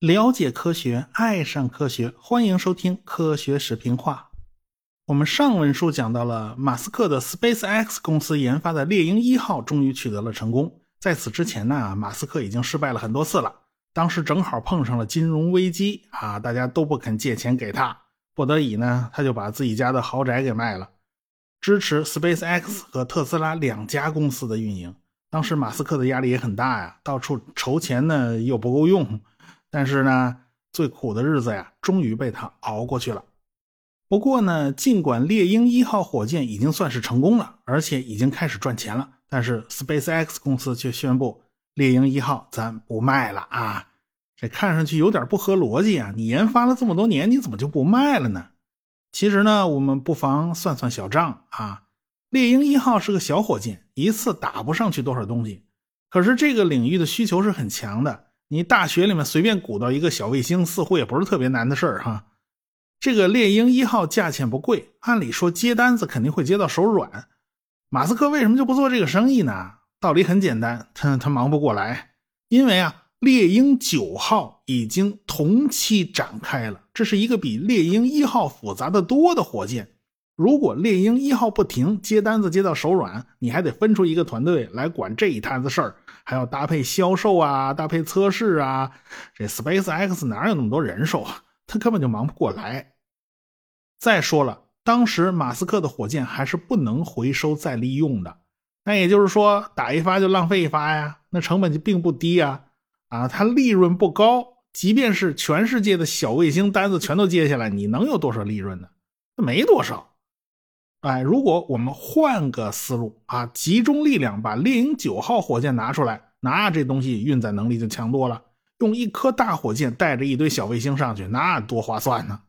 了解科学，爱上科学，欢迎收听科学视频化。我们上文书讲到了马斯克的 SpaceX 公司研发的猎鹰一号终于取得了成功。在此之前呢，马斯克已经失败了很多次了。当时正好碰上了金融危机啊，大家都不肯借钱给他，不得已呢，他就把自己家的豪宅给卖了，支持 SpaceX 和特斯拉两家公司的运营。当时马斯克的压力也很大呀，到处筹钱呢又不够用。但是呢，最苦的日子呀，终于被他熬过去了。不过呢，尽管猎鹰一号火箭已经算是成功了，而且已经开始赚钱了，但是 SpaceX 公司却宣布猎鹰一号咱不卖了啊！这看上去有点不合逻辑啊！你研发了这么多年，你怎么就不卖了呢？其实呢，我们不妨算算小账啊。猎鹰一号是个小火箭，一次打不上去多少东西，可是这个领域的需求是很强的。你大学里面随便鼓捣一个小卫星，似乎也不是特别难的事儿哈。这个猎鹰一号价钱不贵，按理说接单子肯定会接到手软。马斯克为什么就不做这个生意呢？道理很简单，他他忙不过来。因为啊，猎鹰九号已经同期展开了，这是一个比猎鹰一号复杂的多的火箭。如果猎鹰一号不停接单子接到手软，你还得分出一个团队来管这一摊子事儿，还要搭配销售啊，搭配测试啊。这 SpaceX 哪有那么多人手啊？他根本就忙不过来。再说了，当时马斯克的火箭还是不能回收再利用的，那也就是说打一发就浪费一发呀，那成本就并不低呀。啊，它利润不高，即便是全世界的小卫星单子全都接下来，你能有多少利润呢？没多少。哎，如果我们换个思路啊，集中力量把猎鹰九号火箭拿出来，那这东西运载能力就强多了。用一颗大火箭带着一堆小卫星上去，那多划算呢。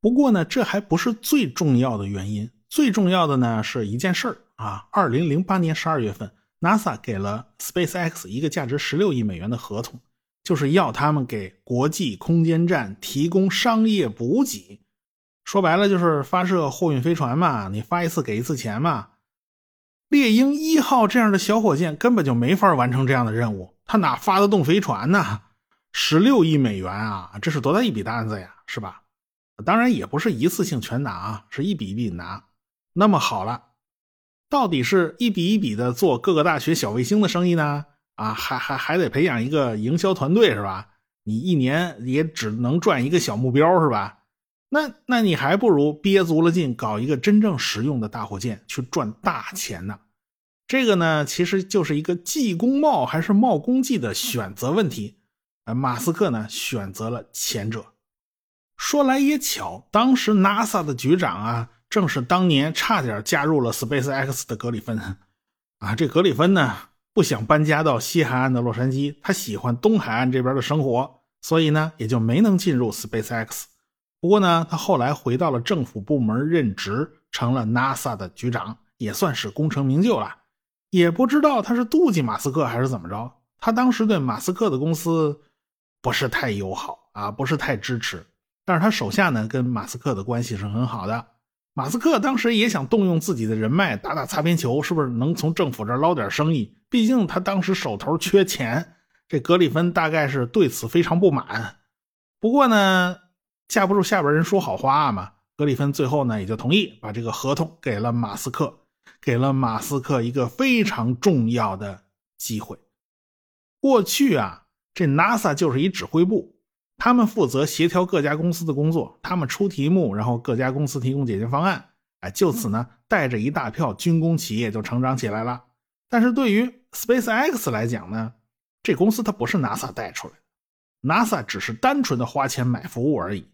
不过呢，这还不是最重要的原因，最重要的呢是一件事儿啊。二零零八年十二月份，NASA 给了 SpaceX 一个价值十六亿美元的合同，就是要他们给国际空间站提供商业补给。说白了就是发射货运飞船嘛，你发一次给一次钱嘛。猎鹰一号这样的小火箭根本就没法完成这样的任务，它哪发得动飞船呢？十六亿美元啊，这是多大一笔单子呀，是吧？当然也不是一次性全拿啊，是一笔一笔拿。那么好了，到底是一笔一笔的做各个大学小卫星的生意呢？啊，还还还得培养一个营销团队是吧？你一年也只能赚一个小目标是吧？那那你还不如憋足了劲搞一个真正实用的大火箭去赚大钱呢？这个呢，其实就是一个技工冒还是冒功绩的选择问题。呃，马斯克呢选择了前者。说来也巧，当时 NASA 的局长啊，正是当年差点加入了 SpaceX 的格里芬。啊，这格里芬呢不想搬家到西海岸的洛杉矶，他喜欢东海岸这边的生活，所以呢也就没能进入 SpaceX。不过呢，他后来回到了政府部门任职，成了 NASA 的局长，也算是功成名就了。也不知道他是妒忌马斯克还是怎么着，他当时对马斯克的公司不是太友好啊，不是太支持。但是他手下呢，跟马斯克的关系是很好的。马斯克当时也想动用自己的人脉打打擦边球，是不是能从政府这捞点生意？毕竟他当时手头缺钱。这格里芬大概是对此非常不满。不过呢。架不住下边人说好话嘛，格里芬最后呢也就同意把这个合同给了马斯克，给了马斯克一个非常重要的机会。过去啊，这 NASA 就是一指挥部，他们负责协调各家公司的工作，他们出题目，然后各家公司提供解决方案，哎，就此呢带着一大票军工企业就成长起来了。但是对于 SpaceX 来讲呢，这公司它不是 NASA 带出来的，NASA 只是单纯的花钱买服务而已。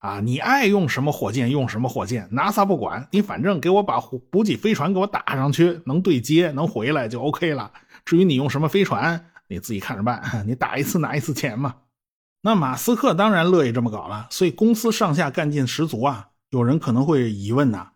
啊，你爱用什么火箭用什么火箭，NASA 不管你，反正给我把补给飞船给我打上去，能对接能回来就 OK 了。至于你用什么飞船，你自己看着办。你打一次拿一次钱嘛。那马斯克当然乐意这么搞了，所以公司上下干劲十足啊。有人可能会疑问呐，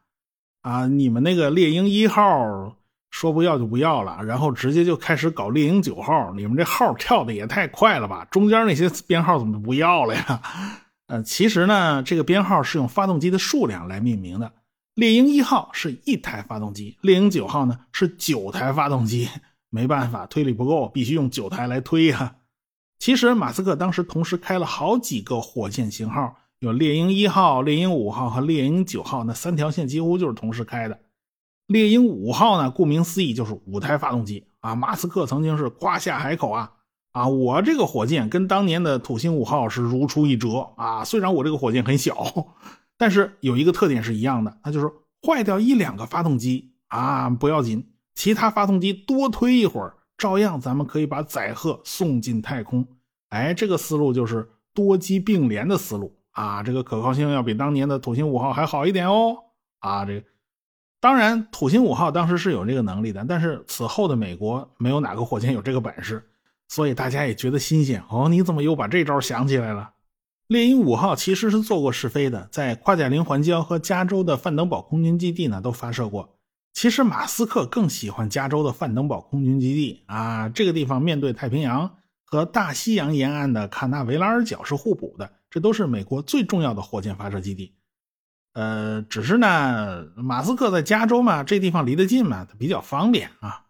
啊，你们那个猎鹰一号说不要就不要了，然后直接就开始搞猎鹰九号，你们这号跳的也太快了吧？中间那些编号怎么不要了呀？呃，其实呢，这个编号是用发动机的数量来命名的。猎鹰一号是一台发动机，猎鹰九号呢是九台发动机。没办法，推力不够，必须用九台来推呀。其实马斯克当时同时开了好几个火箭型号，有猎鹰一号、猎鹰五号和猎鹰九号，那三条线几乎就是同时开的。猎鹰五号呢，顾名思义就是五台发动机啊。马斯克曾经是夸下海口啊啊，我这个火箭跟当年的土星五号是如出一辙啊。虽然我这个火箭很小，但是有一个特点是一样的，那就是坏掉一两个发动机啊不要紧。其他发动机多推一会儿，照样咱们可以把载荷送进太空。哎，这个思路就是多机并联的思路啊！这个可靠性要比当年的土星五号还好一点哦。啊，这个当然，土星五号当时是有这个能力的，但是此后的美国没有哪个火箭有这个本事，所以大家也觉得新鲜哦。你怎么又把这招想起来了？猎鹰五号其实是做过试飞的，在夸贾林环礁和加州的范登堡空军基地呢都发射过。其实马斯克更喜欢加州的范登堡空军基地啊，这个地方面对太平洋和大西洋沿岸的卡纳维拉尔角是互补的，这都是美国最重要的火箭发射基地。呃，只是呢，马斯克在加州嘛，这地方离得近嘛，它比较方便啊。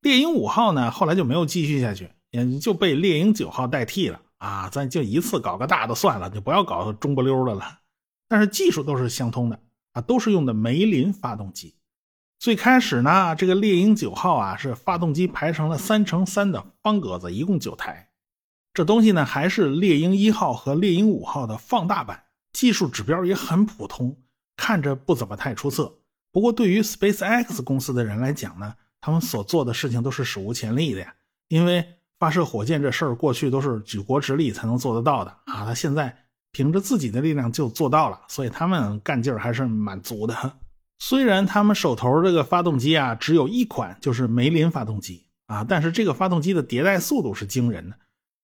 猎鹰五号呢，后来就没有继续下去，也就被猎鹰九号代替了啊。咱就一次搞个大的算了，就不要搞中不溜的了。但是技术都是相通的啊，都是用的梅林发动机。最开始呢，这个猎鹰九号啊是发动机排成了三乘三的方格子，一共九台。这东西呢还是猎鹰一号和猎鹰五号的放大版，技术指标也很普通，看着不怎么太出色。不过对于 SpaceX 公司的人来讲呢，他们所做的事情都是史无前例的呀。因为发射火箭这事儿过去都是举国之力才能做得到的啊，他现在凭着自己的力量就做到了，所以他们干劲儿还是蛮足的。虽然他们手头这个发动机啊只有一款，就是梅林发动机啊，但是这个发动机的迭代速度是惊人的，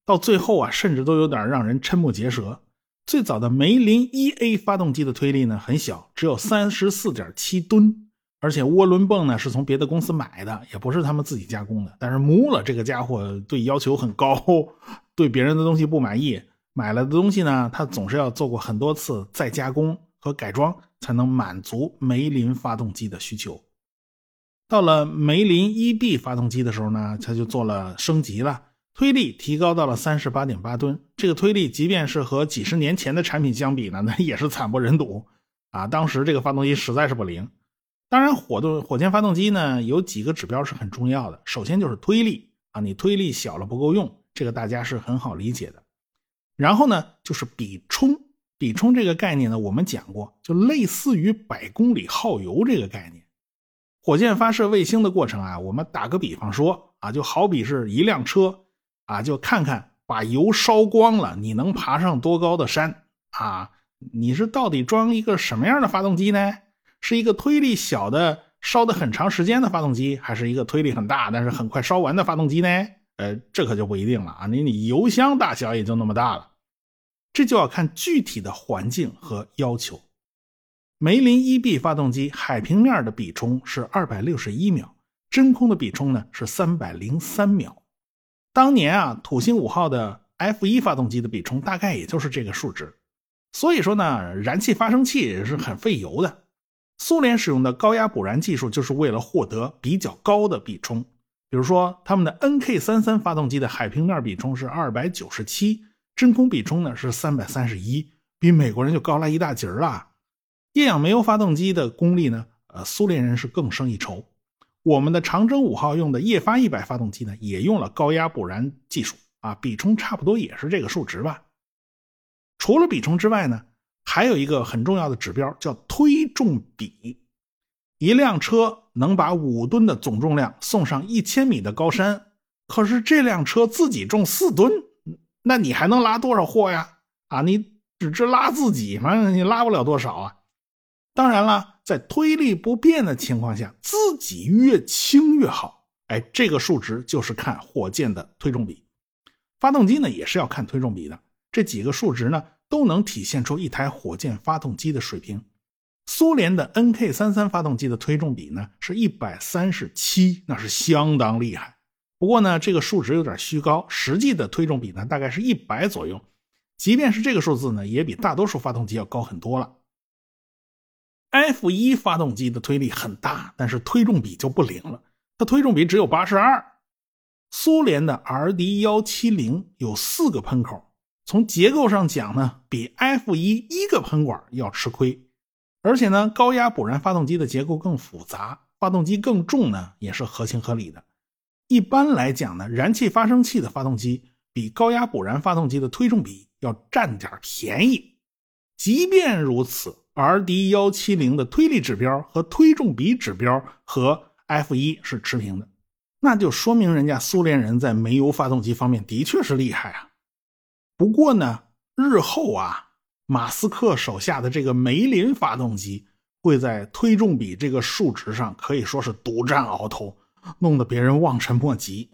到最后啊甚至都有点让人瞠目结舌。最早的梅林一 A 发动机的推力呢很小，只有三十四点七吨，而且涡轮泵呢是从别的公司买的，也不是他们自己加工的。但是穆勒这个家伙对要求很高，对别人的东西不满意，买了的东西呢他总是要做过很多次再加工和改装。才能满足梅林发动机的需求。到了梅林一 B 发动机的时候呢，它就做了升级了，推力提高到了三十八点八吨。这个推力，即便是和几十年前的产品相比呢，那也是惨不忍睹啊！当时这个发动机实在是不灵。当然，火动火箭发动机呢，有几个指标是很重要的。首先就是推力啊，你推力小了不够用，这个大家是很好理解的。然后呢，就是比冲。比冲这个概念呢，我们讲过，就类似于百公里耗油这个概念。火箭发射卫星的过程啊，我们打个比方说啊，就好比是一辆车啊，就看看把油烧光了，你能爬上多高的山啊？你是到底装一个什么样的发动机呢？是一个推力小的烧的很长时间的发动机，还是一个推力很大但是很快烧完的发动机呢？呃，这可就不一定了啊，你你油箱大小也就那么大了。这就要看具体的环境和要求。梅林一 B 发动机海平面的比冲是二百六十一秒，真空的比冲呢是三百零三秒。当年啊，土星五号的 F 一发动机的比冲大概也就是这个数值。所以说呢，燃气发生器也是很费油的。苏联使用的高压补燃技术就是为了获得比较高的比冲。比如说，他们的 NK 三三发动机的海平面比冲是二百九十七。真空比冲呢是三百三十一，比美国人就高了一大截儿了。液氧煤油发动机的功率呢，呃，苏联人是更胜一筹。我们的长征五号用的液发一百发动机呢，也用了高压补燃技术啊，比冲差不多也是这个数值吧。除了比冲之外呢，还有一个很重要的指标叫推重比。一辆车能把五吨的总重量送上一千米的高山，可是这辆车自己重四吨。那你还能拉多少货呀？啊，你只知拉自己吗？你拉不了多少啊。当然了，在推力不变的情况下，自己越轻越好。哎，这个数值就是看火箭的推重比，发动机呢也是要看推重比的。这几个数值呢都能体现出一台火箭发动机的水平。苏联的 NK 三三发动机的推重比呢是一百三十七，那是相当厉害。不过呢，这个数值有点虚高，实际的推重比呢大概是一百左右。即便是这个数字呢，也比大多数发动机要高很多了。F 一发动机的推力很大，但是推重比就不灵了，它推重比只有八十二。苏联的 RD 幺七零有四个喷口，从结构上讲呢，比 F 一一个喷管要吃亏，而且呢，高压补燃发动机的结构更复杂，发动机更重呢，也是合情合理的。一般来讲呢，燃气发生器的发动机比高压补燃发动机的推重比要占点便宜。即便如此，RD 幺七零的推力指标和推重比指标和 F 一是持平的，那就说明人家苏联人在煤油发动机方面的确是厉害啊。不过呢，日后啊，马斯克手下的这个梅林发动机会在推重比这个数值上可以说是独占鳌头。弄得别人望尘莫及。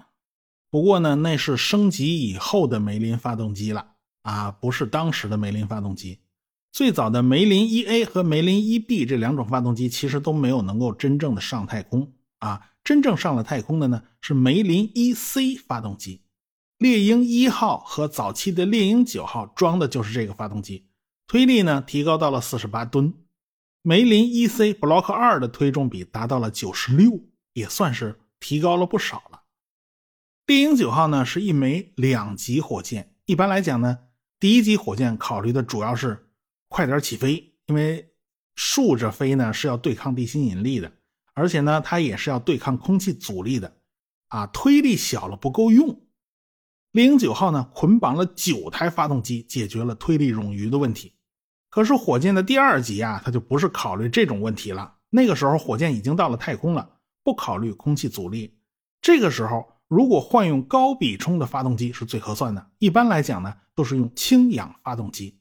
不过呢，那是升级以后的梅林发动机了啊，不是当时的梅林发动机。最早的梅林一 A 和梅林一 B 这两种发动机其实都没有能够真正的上太空啊。真正上了太空的呢是梅林一 C 发动机。猎鹰一号和早期的猎鹰九号装的就是这个发动机，推力呢提高到了四十八吨。梅林一 C Block 二的推重比达到了九十六。也算是提高了不少了。猎鹰九号呢是一枚两级火箭，一般来讲呢，第一级火箭考虑的主要是快点起飞，因为竖着飞呢是要对抗地心引力的，而且呢它也是要对抗空气阻力的，啊，推力小了不够用。猎鹰九号呢捆绑了九台发动机，解决了推力冗余的问题。可是火箭的第二级啊，它就不是考虑这种问题了，那个时候火箭已经到了太空了。不考虑空气阻力，这个时候如果换用高比冲的发动机是最合算的。一般来讲呢，都是用氢氧发动机。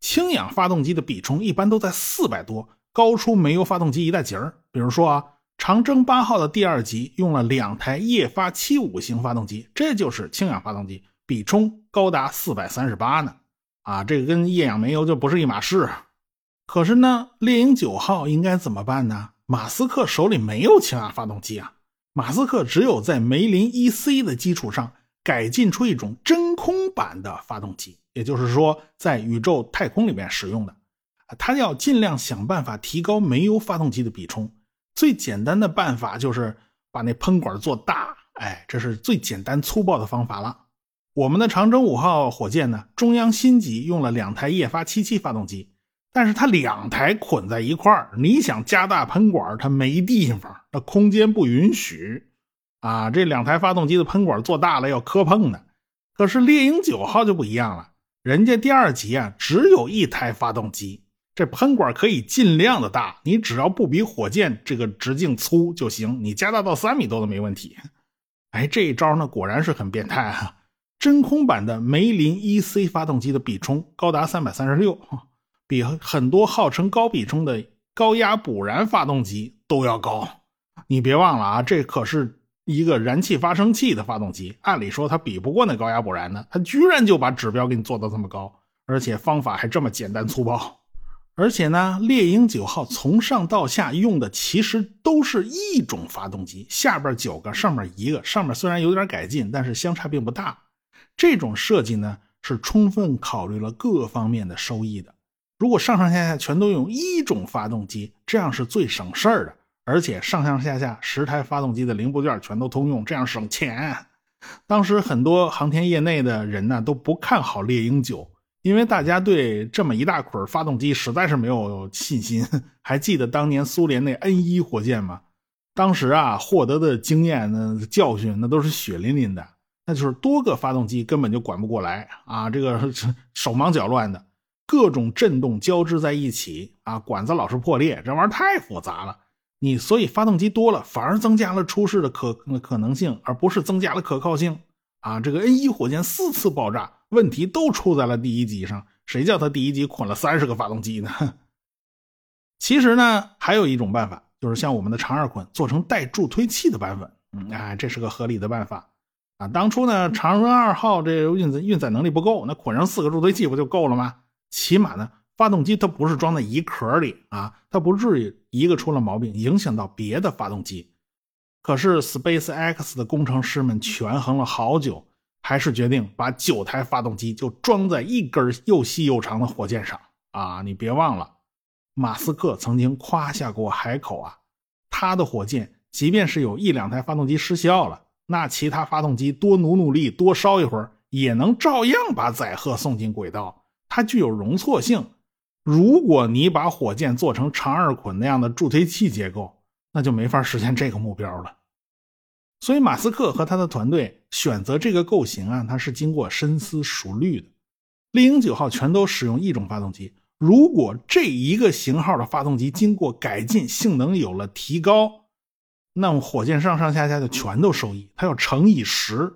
氢氧发动机的比冲一般都在四百多，高出煤油发动机一大截儿。比如说啊，长征八号的第二级用了两台液发七五型发动机，这就是氢氧发动机，比冲高达四百三十八呢。啊，这个跟液氧煤油就不是一码事。可是呢，猎鹰九号应该怎么办呢？马斯克手里没有氢氧发动机啊，马斯克只有在梅林 EC 的基础上改进出一种真空版的发动机，也就是说在宇宙太空里面使用的。他要尽量想办法提高煤油发动机的比冲，最简单的办法就是把那喷管做大，哎，这是最简单粗暴的方法了。我们的长征五号火箭呢，中央新级用了两台液发七七发动机。但是它两台捆在一块儿，你想加大喷管，它没地方，那空间不允许啊！这两台发动机的喷管做大了要磕碰的。可是猎鹰九号就不一样了，人家第二级啊只有一台发动机，这喷管可以尽量的大，你只要不比火箭这个直径粗就行，你加大到三米多都没问题。哎，这一招呢果然是很变态啊！真空版的梅林 EC 发动机的比冲高达三百三十六。比很多号称高比冲的高压补燃发动机都要高，你别忘了啊，这可是一个燃气发生器的发动机，按理说它比不过那高压补燃的，它居然就把指标给你做到这么高，而且方法还这么简单粗暴。而且呢，猎鹰九号从上到下用的其实都是一种发动机，下边九个，上面一个，上面虽然有点改进，但是相差并不大。这种设计呢，是充分考虑了各方面的收益的。如果上上下下全都用一种发动机，这样是最省事儿的，而且上上下下十台发动机的零部件全都通用，这样省钱。当时很多航天业内的人呢都不看好猎鹰九，因为大家对这么一大捆发动机实在是没有信心。还记得当年苏联那 N 一火箭吗？当时啊获得的经验、那教训那都是血淋淋的，那就是多个发动机根本就管不过来啊，这个手忙脚乱的。各种震动交织在一起啊，管子老是破裂，这玩意儿太复杂了。你所以发动机多了，反而增加了出事的可可能性，而不是增加了可靠性啊。这个 N 一火箭四次爆炸，问题都出在了第一级上。谁叫他第一级捆了三十个发动机呢？其实呢，还有一种办法，就是像我们的长二捆做成带助推器的版本，嗯，哎，这是个合理的办法啊。当初呢，长征二号这运载运载能力不够，那捆上四个助推器不就够了吗？起码呢，发动机它不是装在一壳里啊，它不至于一个出了毛病影响到别的发动机。可是 Space X 的工程师们权衡了好久，还是决定把九台发动机就装在一根又细又长的火箭上啊！你别忘了，马斯克曾经夸下过海口啊，他的火箭即便是有一两台发动机失效了，那其他发动机多努努力，多烧一会儿，也能照样把载荷送进轨道。它具有容错性。如果你把火箭做成长二捆那样的助推器结构，那就没法实现这个目标了。所以，马斯克和他的团队选择这个构型啊，他是经过深思熟虑的。猎鹰九号全都使用一种发动机，如果这一个型号的发动机经过改进，性能有了提高，那么火箭上上下下就全都受益，它要乘以十。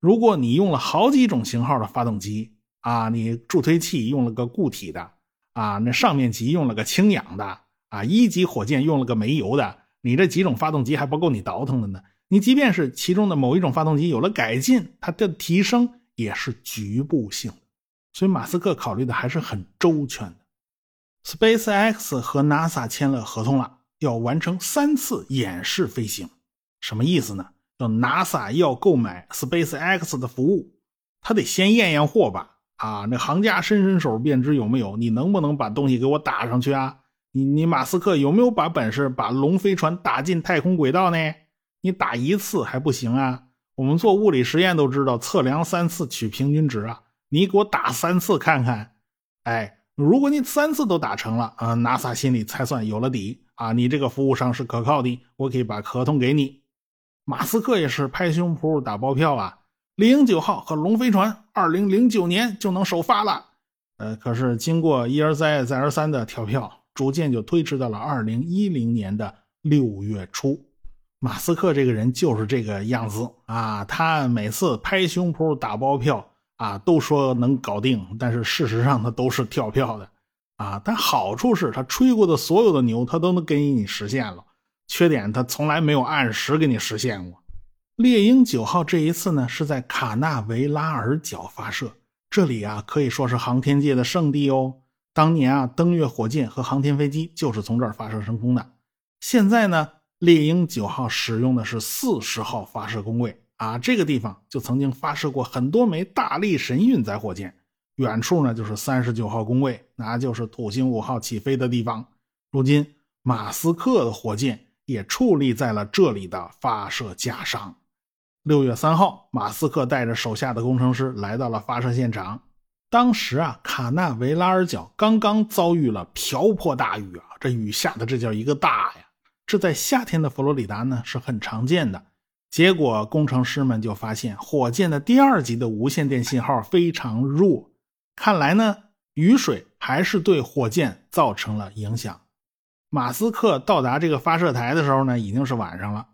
如果你用了好几种型号的发动机啊，你助推器用了个固体的啊，那上面级用了个氢氧的啊，一级火箭用了个煤油的，你这几种发动机还不够你倒腾的呢。你即便是其中的某一种发动机有了改进，它的提升也是局部性的，所以马斯克考虑的还是很周全的。SpaceX 和 NASA 签了合同了，要完成三次演示飞行，什么意思呢？要 NASA 要购买 SpaceX 的服务，他得先验验货吧？啊，那行家伸伸手便知有没有，你能不能把东西给我打上去啊？你你马斯克有没有把本事把龙飞船打进太空轨道呢？你打一次还不行啊？我们做物理实验都知道，测量三次取平均值啊。你给我打三次看看。哎，如果你三次都打成了啊，NASA 心里才算有了底啊。你这个服务商是可靠的，我可以把合同给你。马斯克也是拍胸脯打包票啊，猎鹰九号和龙飞船二零零九年就能首发了。呃，可是经过一而再再而三的跳票，逐渐就推迟到了二零一零年的六月初。马斯克这个人就是这个样子啊，他每次拍胸脯打包票啊，都说能搞定，但是事实上他都是跳票的啊。但好处是他吹过的所有的牛，他都能给你实现了；缺点他从来没有按时给你实现过。猎鹰九号这一次呢，是在卡纳维拉尔角发射，这里啊可以说是航天界的圣地哦。当年啊，登月火箭和航天飞机就是从这儿发射升空的。现在呢？猎鹰九号使用的是四十号发射工位啊，这个地方就曾经发射过很多枚大力神运载火箭。远处呢就是三十九号工位，那就是土星五号起飞的地方。如今马斯克的火箭也矗立在了这里的发射架上。六月三号，马斯克带着手下的工程师来到了发射现场。当时啊，卡纳维拉尔角刚刚遭遇了瓢泼大雨啊，这雨下的这叫一个大呀！这在夏天的佛罗里达呢是很常见的。结果工程师们就发现，火箭的第二级的无线电信号非常弱。看来呢，雨水还是对火箭造成了影响。马斯克到达这个发射台的时候呢，已经是晚上了。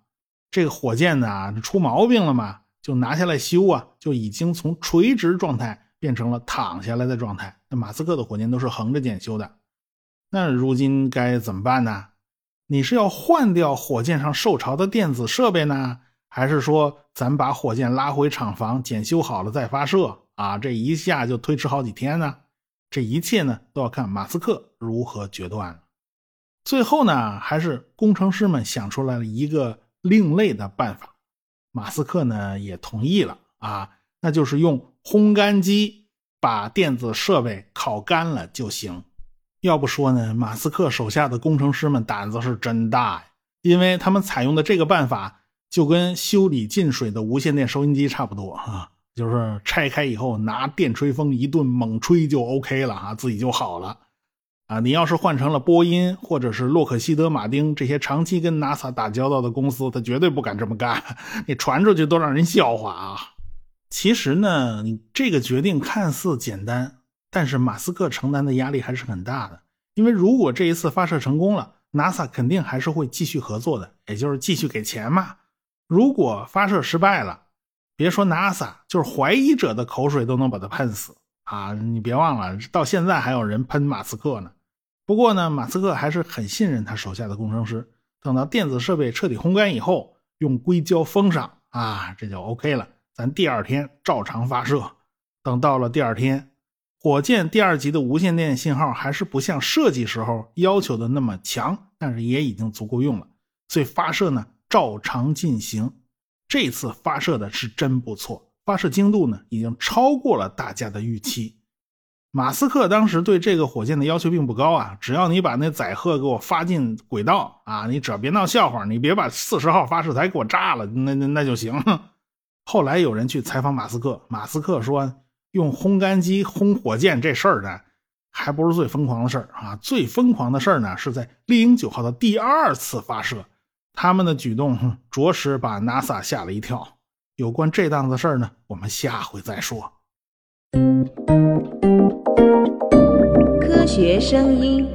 这个火箭呢出毛病了嘛，就拿下来修啊，就已经从垂直状态变成了躺下来的状态。那马斯克的火箭都是横着检修的。那如今该怎么办呢？你是要换掉火箭上受潮的电子设备呢，还是说咱把火箭拉回厂房检修好了再发射啊？这一下就推迟好几天呢？这一切呢都要看马斯克如何决断。最后呢，还是工程师们想出来了一个另类的办法，马斯克呢也同意了啊，那就是用烘干机把电子设备烤干了就行。要不说呢，马斯克手下的工程师们胆子是真大呀，因为他们采用的这个办法就跟修理进水的无线电收音机差不多啊，就是拆开以后拿电吹风一顿猛吹就 OK 了啊，自己就好了啊。你要是换成了波音或者是洛克希德马丁这些长期跟 NASA 打交道的公司，他绝对不敢这么干，你传出去都让人笑话啊。其实呢，你这个决定看似简单。但是马斯克承担的压力还是很大的，因为如果这一次发射成功了，NASA 肯定还是会继续合作的，也就是继续给钱嘛。如果发射失败了，别说 NASA，就是怀疑者的口水都能把他喷死啊！你别忘了，到现在还有人喷马斯克呢。不过呢，马斯克还是很信任他手下的工程师，等到电子设备彻底烘干以后，用硅胶封上啊，这就 OK 了。咱第二天照常发射。等到了第二天。火箭第二级的无线电信号还是不像设计时候要求的那么强，但是也已经足够用了，所以发射呢照常进行。这次发射的是真不错，发射精度呢已经超过了大家的预期。马斯克当时对这个火箭的要求并不高啊，只要你把那载荷给我发进轨道啊，你只要别闹笑话，你别把四十号发射台给我炸了，那那那就行。后来有人去采访马斯克，马斯克说用烘干机烘火箭这事儿呢，还不是最疯狂的事儿啊，最疯狂的事儿呢是在猎鹰九号的第二次发射，他们的举动着实把 NASA 吓了一跳。有关这档子事儿呢，我们下回再说。科学声音。